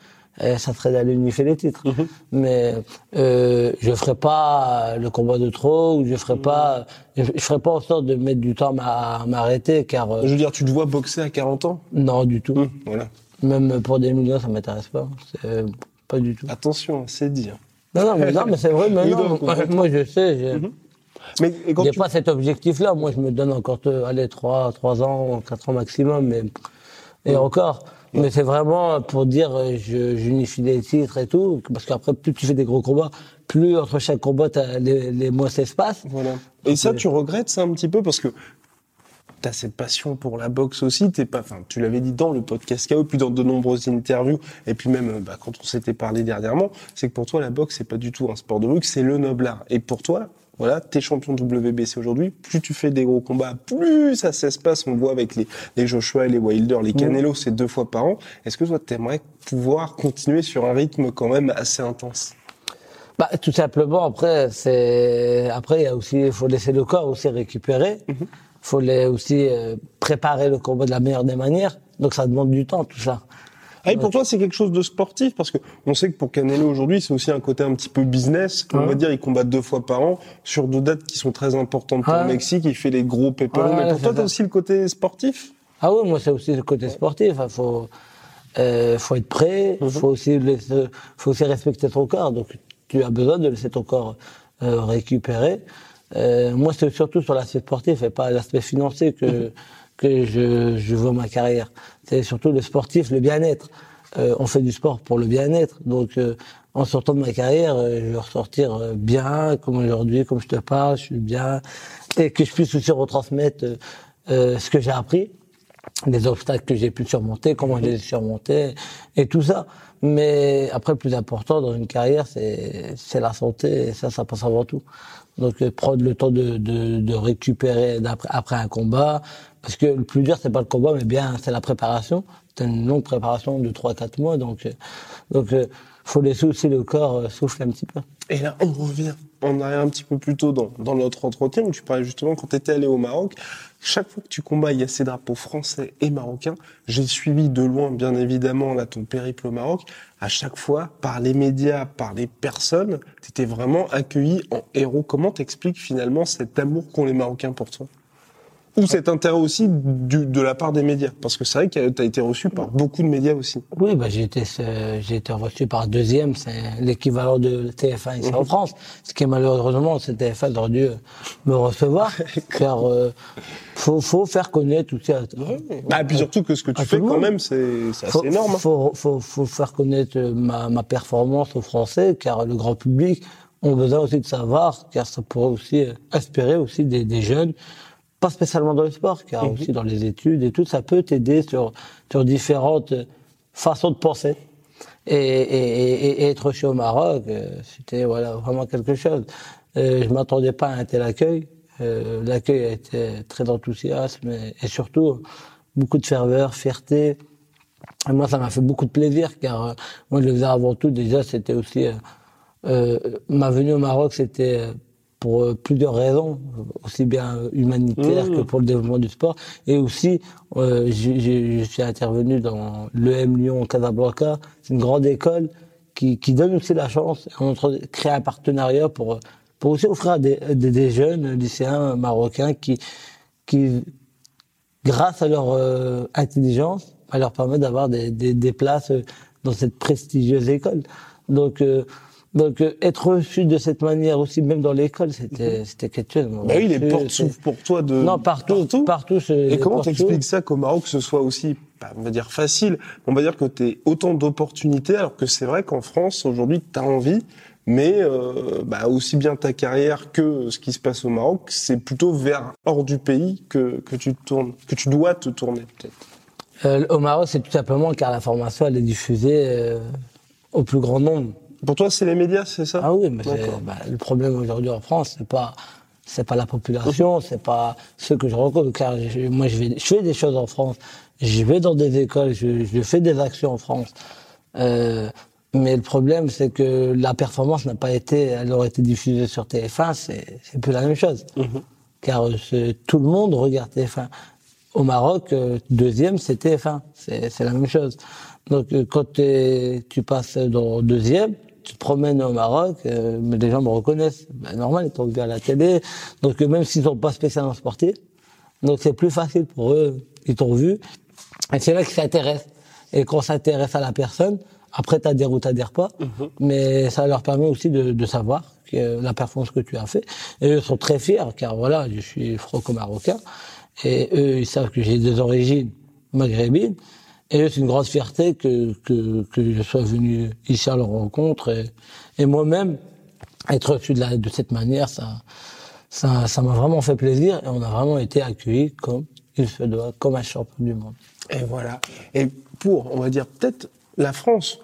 [SPEAKER 3] euh, ça serait d'aller unifier les titres. Mais euh, je ferai pas le combat de trop ou je ferai pas, je, je ferai pas en sorte de mettre du temps à m'arrêter car euh,
[SPEAKER 2] Je veux dire, tu te vois boxer à 40 ans?
[SPEAKER 3] Non du tout.
[SPEAKER 2] Voilà.
[SPEAKER 3] Même pour des millions, ça m'intéresse pas. Pas du tout.
[SPEAKER 2] Attention, c'est dit. hein.
[SPEAKER 3] Non, non, mais, non, mais c'est vrai,
[SPEAKER 2] complètement. *laughs*
[SPEAKER 3] moi je sais, j'ai
[SPEAKER 2] Mais et quand
[SPEAKER 3] j'ai
[SPEAKER 2] tu...
[SPEAKER 3] pas cet objectif-là. Moi, je me donne encore, euh, allez, 3, 3 ans, 4 ans maximum, mais, et encore. Mais c'est vraiment pour dire, euh, j'unifie les titres et tout, parce qu'après, plus tu fais des gros combats, plus entre chaque combat, t'as les, les moins ça se passe.
[SPEAKER 2] Voilà. Et ça, tu regrettes ça un petit peu parce que t'as cette passion pour la boxe aussi. T'es pas, enfin, tu l'avais dit dans le podcast KO, puis dans de nombreuses interviews, et puis même euh, bah, quand on s'était parlé dernièrement, c'est que pour toi la boxe c'est pas du tout un sport de luxe, c'est le noble art. Et pour toi, voilà, t'es champion WBC aujourd'hui. Plus tu fais des gros combats, plus ça s'espace. On voit avec les, les Joshua et les Wilder, les Canelo, c'est deux fois par an. Est-ce que toi t'aimerais pouvoir continuer sur un rythme quand même assez intense?
[SPEAKER 3] Bah, tout simplement, après, c'est, après, il y a aussi, il faut laisser le corps aussi récupérer. Il faut les, aussi euh, préparer le combat de la meilleure des manières. Donc, ça demande du temps, tout ça.
[SPEAKER 2] Ah, et pour toi, c'est quelque chose de sportif parce que on sait que pour Canelo aujourd'hui, c'est aussi un côté un petit peu business. On va dire, il combat deux fois par an sur deux dates qui sont très importantes pour le Mexique. Il fait les gros.
[SPEAKER 3] Ouais,
[SPEAKER 2] mais pour toi, t'as aussi le côté sportif?
[SPEAKER 3] Ah oui, moi c'est aussi le côté sportif. Il faut, euh, faut être prêt.
[SPEAKER 2] Mhm.
[SPEAKER 3] Faut aussi laisser, faut aussi respecter ton corps. Donc tu as besoin de laisser ton corps euh, récupérer. Euh, moi c'est surtout sur l'aspect sportif et pas l'aspect financier que *laughs* que je, je vois ma carrière. C'est surtout le sportif, le bien-être. Euh, on fait du sport pour le bien-être. Donc euh, en sortant de ma carrière, euh, je vais ressortir euh, bien, comme aujourd'hui, comme je te parle, je suis bien, et que je puisse aussi retransmettre euh, euh, ce que j'ai appris des obstacles que j'ai pu surmonter, comment je les ai surmontés, et tout ça. Mais après, le plus important dans une carrière, c'est la santé, et ça, ça passe avant tout. Donc, prendre le temps de, de, de récupérer d'après- après un combat, parce que le plus dur, c'est pas le combat, mais bien, c'est la préparation. C'est une longue préparation de 3-4 mois, donc euh, donc euh, faut laisser aussi le corps euh, souffler un petit peu.
[SPEAKER 2] Et là, on revient en arrière un petit peu plus tôt dans, dans notre entretien où tu parlais justement quand tu étais allé au Maroc. Chaque fois que tu combats, il y a ces drapeaux français et marocains. J'ai suivi de loin, bien évidemment, là, ton périple au Maroc. À chaque fois, par les médias, par les personnes, tu étais vraiment accueilli en héros. Comment t'expliques finalement cet amour qu'ont les Marocains pour toi? Ou cet intérêt aussi du, de la part des médias Parce que c'est vrai que tu as été reçu par beaucoup de médias aussi.
[SPEAKER 3] Oui, bah, j'ai été, j'ai été reçu par deuxième, c'est l'équivalent de TF1 ici en France. Ce qui est malheureusement, c'est TF1 aurait dû me recevoir, *laughs* car euh, faut, faut faire connaître tout ça.
[SPEAKER 2] Bah, puis surtout que ce que tu fais quand même, c'est assez énorme. hein.
[SPEAKER 3] faut, faut, faut faire connaître euh, ma, ma performance aux Français, car le grand public ont besoin aussi de savoir, car ça pourrait aussi euh, inspirer aussi des, des jeunes, pas spécialement dans le sport, car
[SPEAKER 2] Mhm.
[SPEAKER 3] aussi dans les études et tout, ça peut t'aider sur, sur différentes façons de penser. Et, et, et, et être reçu au Maroc, euh, c'était voilà vraiment quelque chose. Euh, je m'attendais pas à un tel accueil. Euh, L'accueil a été très enthousiasme et, et surtout beaucoup de ferveur, fierté. Et moi, ça m'a fait beaucoup de plaisir, car euh, moi, je le faisais avant tout. Déjà, c'était aussi euh, euh, ma venue au Maroc, c'était euh, pour euh, plusieurs raisons, aussi bien humanitaires que pour le développement du sport. Et aussi, euh, je suis intervenu dans l'EM Lyon Casablanca. C'est une grande école qui, qui donne aussi la chance. On créer un partenariat pour pour aussi offrir à des, des, des jeunes lycéens marocains qui qui grâce à leur euh, intelligence, va leur permettre d'avoir des, des, des places dans cette prestigieuse école. Donc, euh, donc euh, être reçu de cette manière aussi, même dans l'école, c'était c'était quelque chose.
[SPEAKER 2] Bah oui, les
[SPEAKER 3] Reçu,
[SPEAKER 2] portes s'ouvrent pour toi de
[SPEAKER 3] Non, partout, partout.
[SPEAKER 2] Et comment t'expliques ça qu'au Maroc ce soit aussi, bah, on va dire facile, on va dire que tu autant d'opportunités, alors que c'est vrai qu'en France aujourd'hui tu as envie, mais euh, bah, aussi bien ta carrière que ce qui se passe au Maroc, c'est plutôt vers hors du pays que, que tu te tournes, que tu dois te tourner peut-être.
[SPEAKER 3] Euh, Au Maroc, c'est tout simplement car l'information, elle est diffusée euh, au plus grand nombre.
[SPEAKER 2] Pour toi, c'est les médias, c'est ça
[SPEAKER 3] Ah oui, mais bah, le problème aujourd'hui en France, c'est pas c'est pas la population, c'est pas ceux que je rencontre. Car je- moi, je, vais, je fais des choses en France, je vais dans des écoles, je, je fais des actions en France. Euh, mais le problème, c'est que la performance n'a pas été, elle aurait été diffusée sur TF1, c'est plus la même chose. Car euh, tout le monde regarde TF1. Au Maroc, euh, deuxième, c'est TF1. C'est la même chose. Donc, quand tu passes dans deuxième, tu te promènes au Maroc, euh, mais les gens me reconnaissent. Ben, normal, ils t'ont vu à la télé. Donc, euh, même s'ils sont pas spécialement sportifs, donc c'est plus facile pour eux. Ils t'ont vu. Et c'est là qu'ils s'intéressent. Et quand on s'intéresse à la personne, après, t'adhères ou t'adhères pas. Mais ça leur permet aussi de, de savoir que la performance que tu as fait. Et eux sont très fiers, car voilà, je suis franco-marocain. Et eux, ils savent que j'ai des origines maghrébines. Et c'est une grosse fierté que, que, que je sois venu ici à leur rencontre. Et, et moi-même, être reçu de, la, de cette manière, ça, ça, ça m'a vraiment fait plaisir. Et on a vraiment été accueillis comme il se doit, comme un champion du monde.
[SPEAKER 2] Et voilà. Et pour, on va dire, peut-être la France,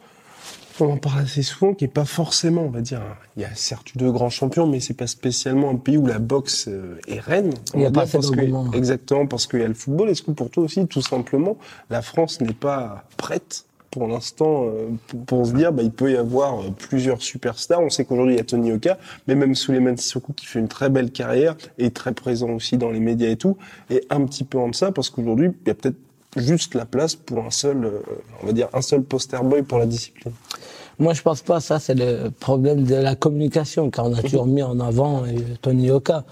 [SPEAKER 2] on en parle assez souvent, qui est pas forcément, on va dire, il y a certes eu de grands champions, mais c'est pas spécialement un pays où la boxe euh, est reine.
[SPEAKER 3] Il y a pas
[SPEAKER 2] parce que-. Exactement, parce qu'il y a le football. Est-ce que pour toi aussi, tout simplement, la France n'est pas prête pour l'instant euh, pour, se dire, bah, il peut y avoir euh, plusieurs superstars. On sait qu'aujourd'hui il y a Tony Oka, mais même Souleymane Sissoko qui fait une très belle carrière et très présent aussi dans les médias et tout, et un petit peu en deçà parce qu'aujourd'hui il y a peut-être juste la place pour un seul, on va dire un seul poster boy pour la discipline.
[SPEAKER 3] Moi, je pense pas. Ça, c'est le problème de la communication, car on a toujours mis en avant euh, Tony Oka.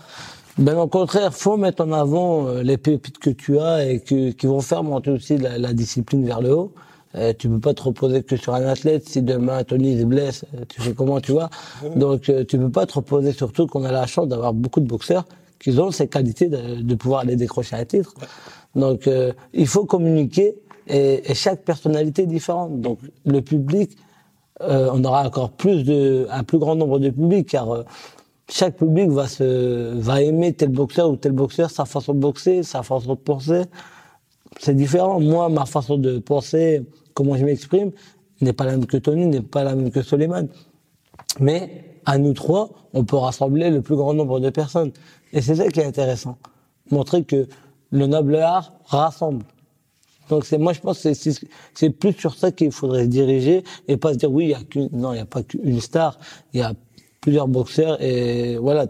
[SPEAKER 3] Ben, au contraire, faut mettre en avant euh, les pépites que tu as et qui vont faire monter aussi la, discipline vers le haut. Euh, tu peux pas te reposer que sur un athlète. Si demain Tony se blesse, euh, tu fais comment, tu vois? Donc, euh, tu peux pas te reposer. Surtout qu'on a la chance d'avoir beaucoup de boxeurs qui ont ces qualités de, pouvoir aller décrocher un titre. Donc, il faut communiquer et, et chaque personnalité est différente. Donc, le public euh, on aura encore plus de, un plus grand nombre de publics, car euh, chaque public va se, va aimer tel boxeur ou tel boxeur, sa façon de boxer, sa façon de penser. C'est différent. Moi, ma façon de penser, comment je m'exprime, n'est pas la même que Tony, n'est pas la même que Soleiman. Mais à nous trois, on peut rassembler le plus grand nombre de personnes. Et c'est ça qui est intéressant. Montrer que le noble art rassemble. Donc c'est moi je pense que c'est- c'est plus sur ça qu'il faudrait se diriger et pas se dire oui il y a qu'une non il y a pas qu'une star il y a plusieurs boxeurs et voilà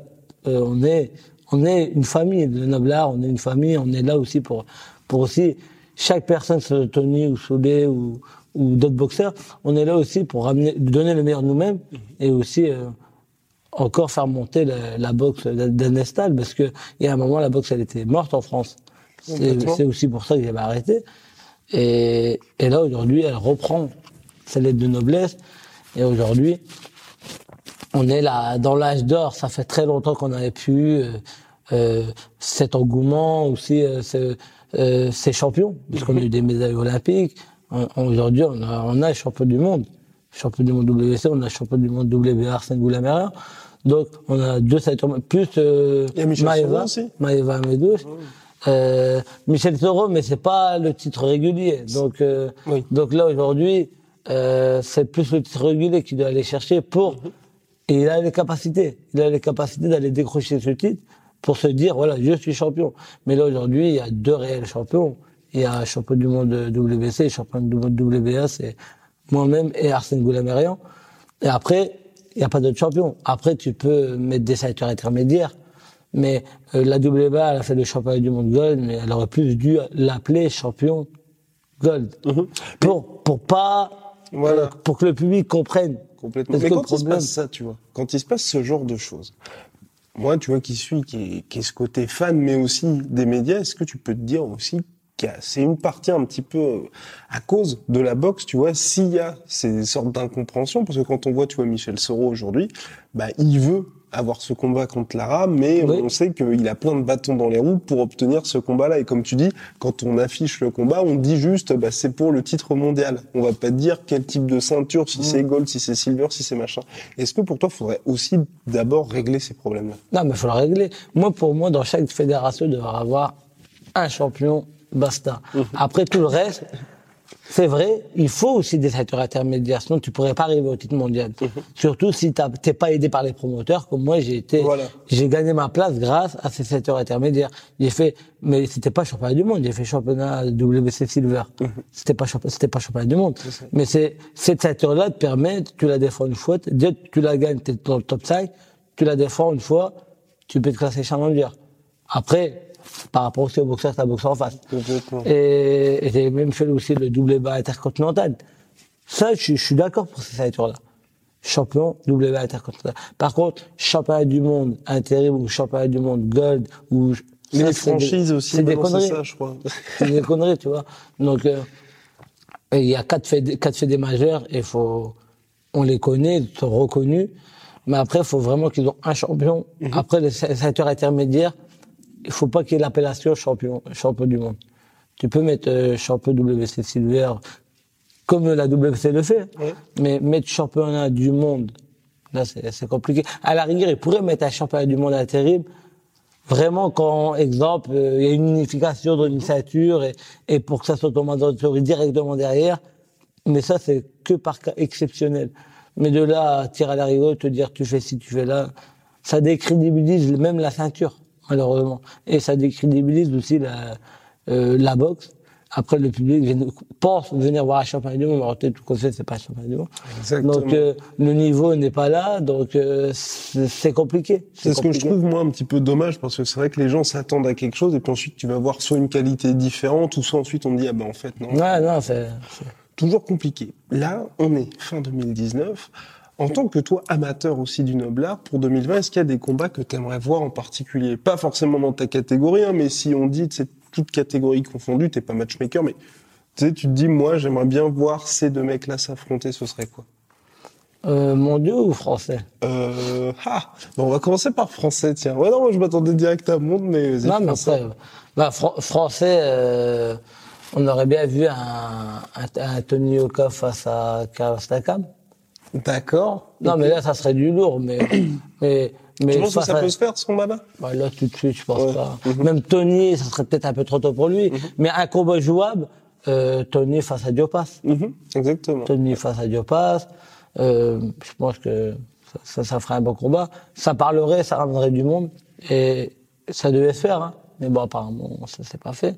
[SPEAKER 3] euh, on est on est une famille de noble art on est une famille on est là aussi pour pour aussi chaque personne Tony ou Soulé ou ou d'autres boxeurs on est là aussi pour ramener donner le meilleur de nous-mêmes et aussi euh, encore faire monter la, la boxe d'Anestal parce que il y a un moment la boxe elle était morte en France. C'est aussi pour ça que j'avais arrêté. Et, et là aujourd'hui elle reprend sa lettre de noblesse et aujourd'hui on est là dans l'âge d'or. Ça fait très longtemps qu'on avait pu euh, euh, cet engouement aussi euh, ce- euh, ces champions puisqu'on a eu des médailles olympiques. Aujourd'hui on a on a champion du monde champion du monde WC, on a champion du monde WBA Arsène Goulamérien. Donc, on a deux plus euh,
[SPEAKER 2] Il y a Michel
[SPEAKER 3] Euh, Michel Soro, mais c'est pas le titre régulier. Donc, euh,
[SPEAKER 2] Oui.
[SPEAKER 3] donc là, aujourd'hui, euh, c'est plus le titre régulier qu'il doit aller chercher pour... Et il a les capacités. Il a les capacités d'aller décrocher ce titre pour se dire, voilà, je suis champion. Mais là, aujourd'hui, il y a deux réels champions. Il y a un champion du monde de WC, champion du monde WBA, c'est moi-même et Arsène Goulamérian. Et après, il n'y a pas d'autres champions. Après, tu peux mettre des ceintures intermédiaires. Mais euh, la WBA, elle a fait le championnat du monde gold, mais elle aurait plus dû l'appeler champion gold. Pour, pour pas,
[SPEAKER 2] Mhm. Voilà.
[SPEAKER 3] euh, pour que le public comprenne.
[SPEAKER 2] Complètement. Mais quand il se passe ça, tu vois, quand il se passe ce genre de choses, moi, tu vois, qui suis, qui est, qui est ce côté fan, mais aussi des médias, est-ce que tu peux te dire aussi qu'il y a, c'est une partie un petit peu euh, à cause de la boxe, tu vois, s'il y a ces sortes d'incompréhensions, parce que quand on voit, tu vois, Michel Soro aujourd'hui, bah, il veut avoir ce combat contre Lara, mais
[SPEAKER 3] Oui.
[SPEAKER 2] on sait qu'il a plein de bâtons dans les roues pour obtenir ce combat-là. Et comme tu dis, quand on affiche le combat, on dit juste, bah, c'est pour le titre mondial. On va pas dire quel type de ceinture, si c'est gold, si c'est silver, si c'est machin. Est-ce que pour toi, il faudrait aussi d'abord régler ces problèmes-là?
[SPEAKER 3] Non, mais il faut le régler. Moi, pour moi, dans chaque fédération, il devrait y avoir un champion basta. Après tout le reste, c'est vrai, il faut aussi des ceintures intermédiaires, sinon tu pourrais pas arriver au titre mondial. Surtout si t'es pas aidé par les promoteurs, comme moi j'ai été,
[SPEAKER 2] Voilà.
[SPEAKER 3] j'ai gagné ma place grâce à ces ceintures intermédiaires. J'ai fait, mais c'était pas championnat du monde, j'ai fait championnat WBC Silver. C'était pas championnat, c'était pas championnat du monde. Mais c'est, cette ceinture-là te permet, tu la défends une fois, dès que tu la gagnes, t'es dans le top 5, tu la défends une fois, tu peux te classer challenger. Après, par rapport aussi au boxeur, t'as boxeur en face. Et, et j'ai même fait aussi le double bas intercontinental. Ça, je, je suis d'accord pour ces ceintures-là. Champion, double bas intercontinental. Par contre, championnat du monde intérim ou championnat du monde gold ou
[SPEAKER 2] Mais
[SPEAKER 3] ça,
[SPEAKER 2] les franchises
[SPEAKER 3] des-
[SPEAKER 2] aussi,
[SPEAKER 3] c'est des conneries.
[SPEAKER 2] ça, je crois. *laughs*
[SPEAKER 3] C'est des conneries, tu vois. Donc, euh, il y a quatre fédés, quatre fédés majeurs et faut, on les connaît, ils sont reconnus. Mais après, il faut vraiment qu'ils ont un champion.
[SPEAKER 2] Mhm.
[SPEAKER 3] Après, les ce- ceintures intermédiaires, il faut pas qu'il y ait l'appellation champion, champion du monde. Tu peux mettre euh, champion WC Silver, comme la WC le fait.
[SPEAKER 2] Ouais.
[SPEAKER 3] Mais mettre championnat du monde, là, c'est compliqué. À la rigueur, ils pourraient mettre un championnat du monde intérim, Vraiment, quand, exemple, euh, il y a une unification dans une ceinture et, et pour que ça soit mandatory directement derrière, mais ça, c'est que par cas exceptionnel. Mais de là à tirer à la rigole, te dire tu fais ci, tu fais là, ça décrédibilise même la ceinture, malheureusement. Et ça décrédibilise aussi la, euh, la boxe. Après, le public vient- pense venir voir un championnat du monde, mais en fait, tout fait, c'est pas un championnat du monde.
[SPEAKER 2] Exactement.
[SPEAKER 3] Donc, euh, le niveau n'est pas là, donc euh, c'est compliqué.
[SPEAKER 2] C'est ce que je trouve moi un petit peu dommage parce que c'est vrai que les gens s'attendent à quelque chose et puis ensuite tu vas voir soit une qualité différente ou soit ensuite on dit ah ben en fait non.
[SPEAKER 3] Ouais, non, c'est-
[SPEAKER 2] Toujours compliqué. Là, on est fin 2019. En tant que toi, amateur aussi du noble art, pour 2020, est-ce qu'il y a des combats que tu aimerais voir en particulier? Pas forcément dans ta catégorie, hein, mais si on dit, c'est toute catégorie confondue, t'es pas matchmaker, mais tu sais, tu te dis, moi, j'aimerais bien voir ces deux mecs-là s'affronter, ce serait quoi?
[SPEAKER 3] Euh, mondiaux ou français?
[SPEAKER 2] Euh, ah, bon, on va commencer par français, tiens. Ouais, non, moi, je m'attendais direct à monde, mais
[SPEAKER 3] Non, mais
[SPEAKER 2] français.
[SPEAKER 3] après, bah, fran- français, euh, on aurait bien vu un, un, un Tony Oka face à Karastakam.
[SPEAKER 2] D'accord.
[SPEAKER 3] Non, mais là, ça serait du lourd, mais, mais, *clears throat* mais
[SPEAKER 2] Tu penses que ça peut se faire, ce combat-là?
[SPEAKER 3] Bah, là, tout de suite, je pense
[SPEAKER 2] Ouais.
[SPEAKER 3] pas.
[SPEAKER 2] Mhm.
[SPEAKER 3] Même Tony, ça serait peut-être un peu trop tôt pour lui. Mais un combat jouable, euh, Tony face à Diopas.
[SPEAKER 2] Mhm, Exactement.
[SPEAKER 3] Tony face à Diopas. Euh, je pense que ça, ça, ça ferait un bon combat. Ça parlerait, ça ramènerait du monde. Et ça devait se faire. Hein. Mais bon, apparemment, ça s'est pas fait.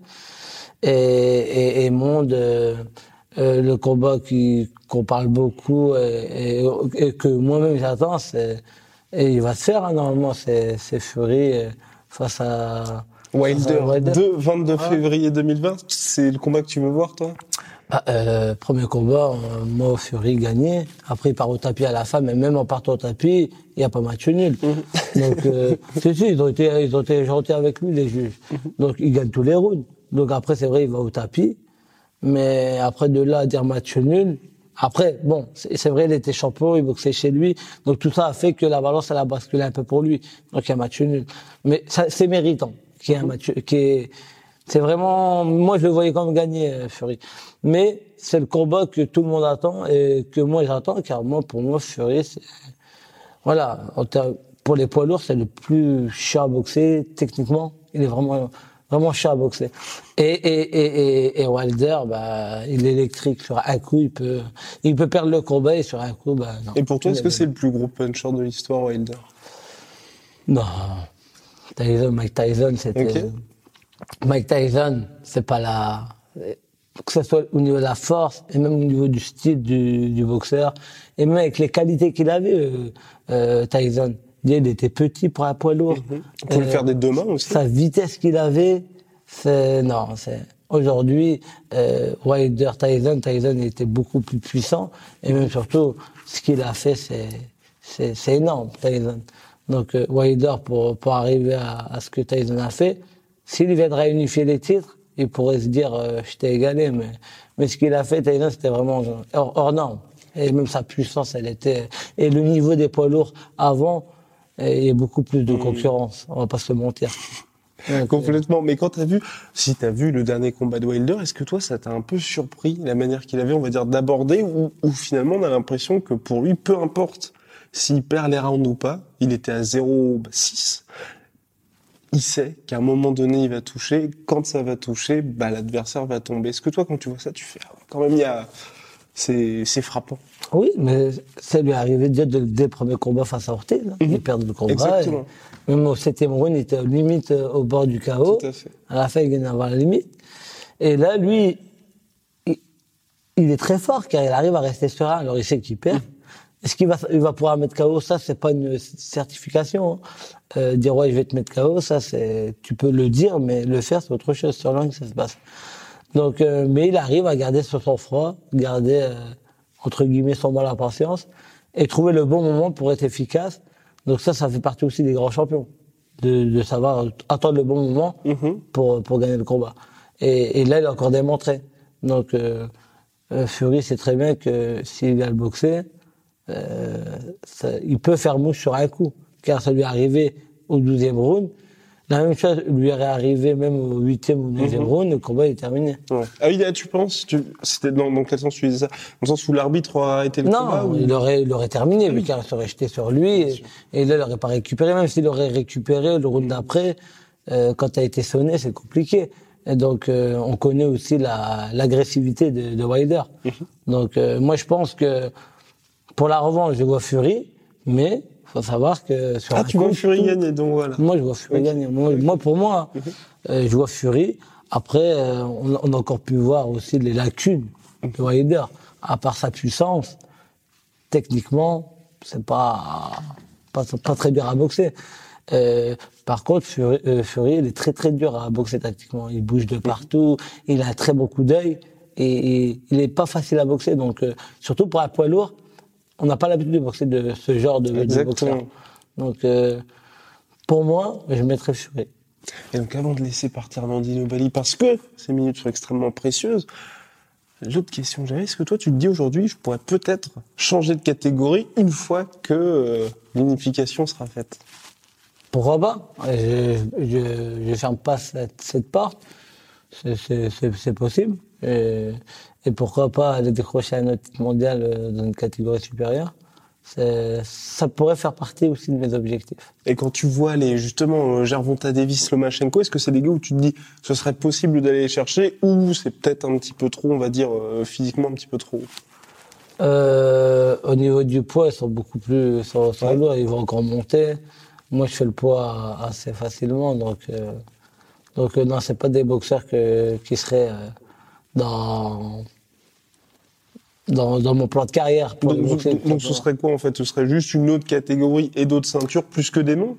[SPEAKER 3] Et, et, et Monde, euh, euh, le combat qui qu'on parle beaucoup et, et, et que moi-même j'attends, c'est et il va se faire hein, normalement. C'est c'est Fury euh, face à
[SPEAKER 2] Wilder,
[SPEAKER 3] face à Wilder.
[SPEAKER 2] 2, 22 février 2020, c'est le combat que tu veux voir, toi?
[SPEAKER 3] Bah, euh, premier combat, euh, moi, Fury gagné. Après, il part au tapis à la fin, mais même en partant au tapis, il n'y a pas match nul. *laughs* Donc, euh, si, si, ils ont été, ils ont été gentils avec lui, les juges. Donc, il gagne tous les rounds. Donc, après, c'est vrai, il va au tapis. Mais après, de là dire match nul, après, bon, c'est vrai, il était champion, il boxait chez lui. Donc, tout ça a fait que la balance, elle a basculé un peu pour lui. Donc, il y a un match nul. Mais c'est méritant qu'il y ait un match, qui est, c'est vraiment, moi je le voyais comme gagner euh, Fury. Mais c'est le combat que tout le monde attend et que moi j'attends car moi pour moi Fury voilà pour les poids lourds c'est le plus cher à boxer techniquement il est vraiment vraiment cher à boxer et et et et, et Wilder bah il est électrique sur un coup il peut il peut perdre le combat et sur un coup bah non
[SPEAKER 2] Et pour toi, est-ce que c'est le plus gros puncher de l'histoire, Wilder?
[SPEAKER 3] Non. Tyson, Mike Tyson, c'était.
[SPEAKER 2] Ok.
[SPEAKER 3] Mike Tyson, c'est pas la. Que ce soit au niveau de la force et même au niveau du style du, du boxeur et même avec les qualités qu'il avait, euh, euh, Tyson. Il était petit pour un poids lourd.
[SPEAKER 2] On pouvait
[SPEAKER 3] Euh,
[SPEAKER 2] faire des deux mains aussi.
[SPEAKER 3] Sa vitesse qu'il avait, c'est non, c'est aujourd'hui euh, Wilder Tyson, Tyson était beaucoup plus puissant et même surtout ce qu'il a fait, c'est c'est c'est énorme Tyson. Donc euh, Wilder pour pour arriver à, à ce que Tyson a fait, s'il viendrait unifier les titres, il pourrait se dire euh, je t'ai égalé, mais mais ce qu'il a fait Tyson c'était vraiment hors, hors norme et même sa puissance elle était et le niveau des poids lourds avant et il y a beaucoup plus de concurrence, on va pas se mentir. Donc,
[SPEAKER 2] Complètement. Mais quand t'as vu, si t'as vu le dernier combat de Wilder, est-ce que toi, ça t'a un peu surpris la manière qu'il avait, on va dire, d'aborder, ou, ou finalement on a l'impression que pour lui, peu importe s'il perd les rounds ou pas, il était à 0,6. il sait qu'à un moment donné, il va toucher. Quand ça va toucher, bah, l'adversaire va tomber. Est-ce que toi, quand tu vois ça, tu fais, ah, quand même, il y a, c'est, c'est frappant.
[SPEAKER 3] Oui, mais ça lui est arrivé déjà dès, dès le premier combat face à Ortiz. hein. Il perd le combat.
[SPEAKER 2] Exactement.
[SPEAKER 3] et même au septième round, il était limite euh, au bord du chaos.
[SPEAKER 2] Tout à fait.
[SPEAKER 3] À la fin, il gagne avant la limite. Et là, lui, il, il est très fort car il arrive à rester serein. Alors, il sait qu'il perd. Est-ce qu'il va, il va pouvoir mettre KO Ça, c'est pas une certification. hein. Euh, dire ouais, je vais te mettre KO, ça, c'est, tu peux le dire, mais le faire, c'est autre chose. Sur langue, ça se passe. Donc, euh, mais il arrive à garder son sang-froid, garder euh, entre guillemets son mal à patience et trouver le bon moment pour être efficace. Donc ça, ça fait partie aussi des grands champions, de, de savoir attendre le bon moment pour pour gagner le combat. Et, et là, il a encore démontré. Donc euh, euh, Fury sait très bien que s'il vient le boxer, euh, ça- il peut faire mouche sur un coup, car ça lui est arrivé au 12e round. La même chose lui est arrivé même au 8e ou 9e round, le combat est terminé.
[SPEAKER 2] Ouais. Ah oui, là, tu penses, tu, c'était dans, dans quel sens tu disais ça? Dans le sens où l'arbitre aura arrêté le combat
[SPEAKER 3] Non,
[SPEAKER 2] ou...
[SPEAKER 3] il aurait, il aurait terminé, mais car serait jeté sur lui, et, et là, il n'aurait pas récupéré. Même s'il aurait récupéré le round d'après, euh, quand tu as été sonné, c'est compliqué. Et donc, euh, on connaît aussi la- l'agressivité de, de Wilder. Donc, euh, moi, je pense que pour la revanche, je vois Fury, mais faut savoir que sur
[SPEAKER 2] Ah,
[SPEAKER 3] un
[SPEAKER 2] tu vois Fury
[SPEAKER 3] tout-
[SPEAKER 2] gagner, donc voilà.
[SPEAKER 3] moi, je vois Fury gagner. Moi, moi, pour moi, euh, je vois Fury. Après, euh, on, on a encore pu voir aussi les lacunes de Wilder. À part sa puissance, techniquement, c'est pas, pas pas très dur à boxer. Euh, par contre, Fury, Fury, il est très très dur à boxer tactiquement. Il bouge de partout, il a un très bon coup d'œil et, et il est pas facile à boxer. Donc, surtout pour un poids lourd, on n'a pas l'habitude de boxer de ce genre de, boxeur. Donc, euh, pour moi, je mettrais Fury.
[SPEAKER 2] Et donc, avant de laisser partir Nandino Bali, parce que ces minutes sont extrêmement précieuses, l'autre question que j'avais, est-ce que toi, tu te dis aujourd'hui, je pourrais peut-être changer de catégorie une fois que euh, l'unification sera faite?
[SPEAKER 3] Pourquoi pas? Je je ferme pas cette, cette porte. C'est possible. Et, et pourquoi pas aller décrocher un autre titre mondial euh, dans une catégorie supérieure Ça pourrait faire partie aussi de mes objectifs.
[SPEAKER 2] Et quand tu vois les, justement, euh, Gervonta Davis, Lomachenko, est-ce que c'est des gars où tu te dis, ce serait possible d'aller les chercher, ou c'est peut-être un petit peu trop, on va dire, euh, physiquement un petit peu trop
[SPEAKER 3] Euh, au niveau du poids, ils sont beaucoup plus ils sont, sont
[SPEAKER 2] Ouais.
[SPEAKER 3] lourds, ils vont encore monter. Moi, je fais le poids assez facilement, donc euh, donc euh, non, c'est pas des boxeurs que, qui seraient euh, dans, dans dans mon plan de carrière pour
[SPEAKER 2] donc, donc, donc ce serait quoi, en fait? Ce serait juste une autre catégorie et d'autres ceintures, plus que des noms?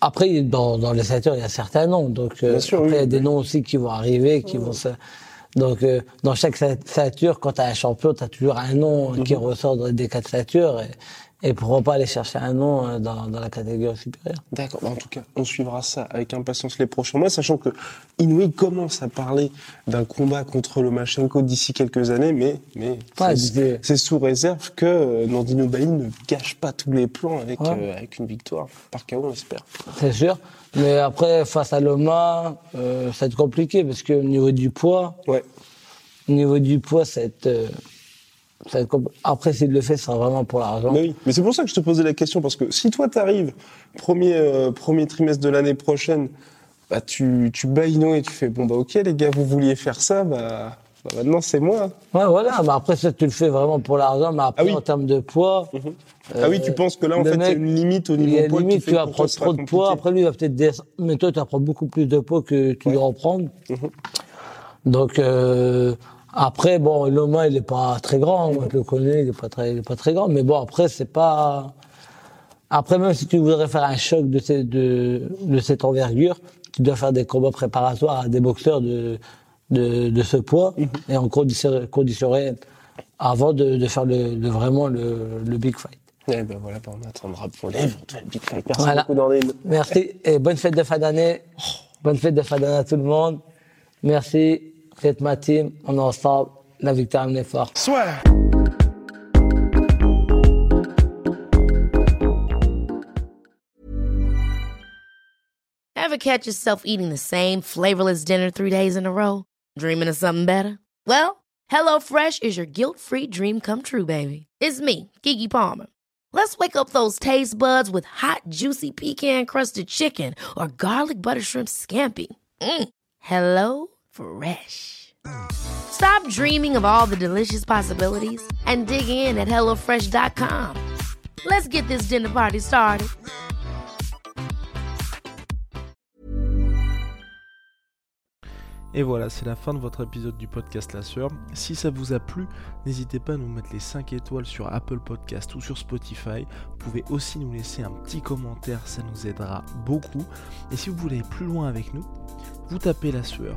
[SPEAKER 3] Après, dans, dans les ceintures, il y a certains noms. Donc, euh,
[SPEAKER 2] Bien sûr,
[SPEAKER 3] après,
[SPEAKER 2] oui.
[SPEAKER 3] il y a des noms aussi qui vont arriver, qui vont se... Donc, euh, dans chaque ceint- ceinture, quand tu as un champion, tu as toujours un nom qui
[SPEAKER 2] Mhm.
[SPEAKER 3] ressort dans- des quatre ceintures. Et, et pourquoi pas aller chercher un nom euh, dans, dans la catégorie supérieure
[SPEAKER 2] D'accord. En tout cas, on suivra ça avec impatience les prochains mois, sachant que Inoue commence à parler d'un combat contre Lomachenko d'ici quelques années, mais, mais c'est- sous réserve que euh, Nandino Bali ne gâche pas tous les plans avec,
[SPEAKER 3] Ouais.
[SPEAKER 2] euh, avec une victoire. Par KO, on espère.
[SPEAKER 3] C'est sûr. Mais après, face à Loma, euh, ça va être compliqué parce que au niveau du poids,
[SPEAKER 2] Ouais.
[SPEAKER 3] au niveau du poids, ça va être, euh, ça va être compl- Après, s'il le fait, c'est vraiment pour l'argent.
[SPEAKER 2] Mais oui, mais c'est pour ça que je te posais la question, parce que si toi t'arrives premier, euh, premier trimestre de l'année prochaine, bah tu, tu et tu fais, bon bah ok les gars, vous vouliez faire ça, bah, bah maintenant c'est moi.
[SPEAKER 3] Ouais, voilà. Mais après, ça, tu le fais vraiment pour l'argent. Mais après,
[SPEAKER 2] Ah oui.
[SPEAKER 3] en termes de poids.
[SPEAKER 2] ah oui, tu penses que là en fait il y a une limite au
[SPEAKER 3] Il y
[SPEAKER 2] niveau
[SPEAKER 3] a une
[SPEAKER 2] poids
[SPEAKER 3] limite, tu vas prendre
[SPEAKER 2] ce sera
[SPEAKER 3] trop de poids. Après, lui, il va peut-être descendre. Mais toi, tu vas prendre beaucoup plus de poids que tu dois en prendre. Donc, euh, après, bon, Loma, il est pas très grand. Moi, je le connais, il est pas très, il est pas très grand. Mais bon, après, c'est pas. Après, même si tu voudrais faire un choc de, ces- de, de cette envergure, tu dois faire des combats préparatoires à des boxeurs de, de, de ce poids et en réelles avant de, de faire le, vraiment le, le big fight.
[SPEAKER 2] Eh ben voilà, bah, on attendra pour l'éventuel Big Fight. Merci
[SPEAKER 3] Voilà.
[SPEAKER 2] beaucoup.
[SPEAKER 3] Merci et bonne fête de fin d'année. Bonne fête de fin d'année à tout le monde. Merci. Vous êtes ma team. On est ensemble. La victoire est fort.
[SPEAKER 1] Soit.
[SPEAKER 6] Ever catch yourself eating the same flavorless dinner three days in a row? Dreaming of something better? Well, HelloFresh is your guilt-free dream come true, baby. It's me, Kiki Palmer. Let's wake up those taste buds with hot, juicy pecan crusted chicken or garlic butter shrimp scampi. Mm. Hello Fresh. Stop dreaming of all the delicious possibilities and dig in at HelloFresh.com. Let's get this dinner party started.
[SPEAKER 7] Et voilà, c'est la fin de votre épisode du podcast La Sœur. Si ça vous a plu, n'hésitez pas à nous mettre les 5 étoiles sur Apple Podcast ou sur Spotify. Vous pouvez aussi nous laisser un petit commentaire, ça nous aidera beaucoup. Et si vous voulez aller plus loin avec nous, vous tapez La Sueur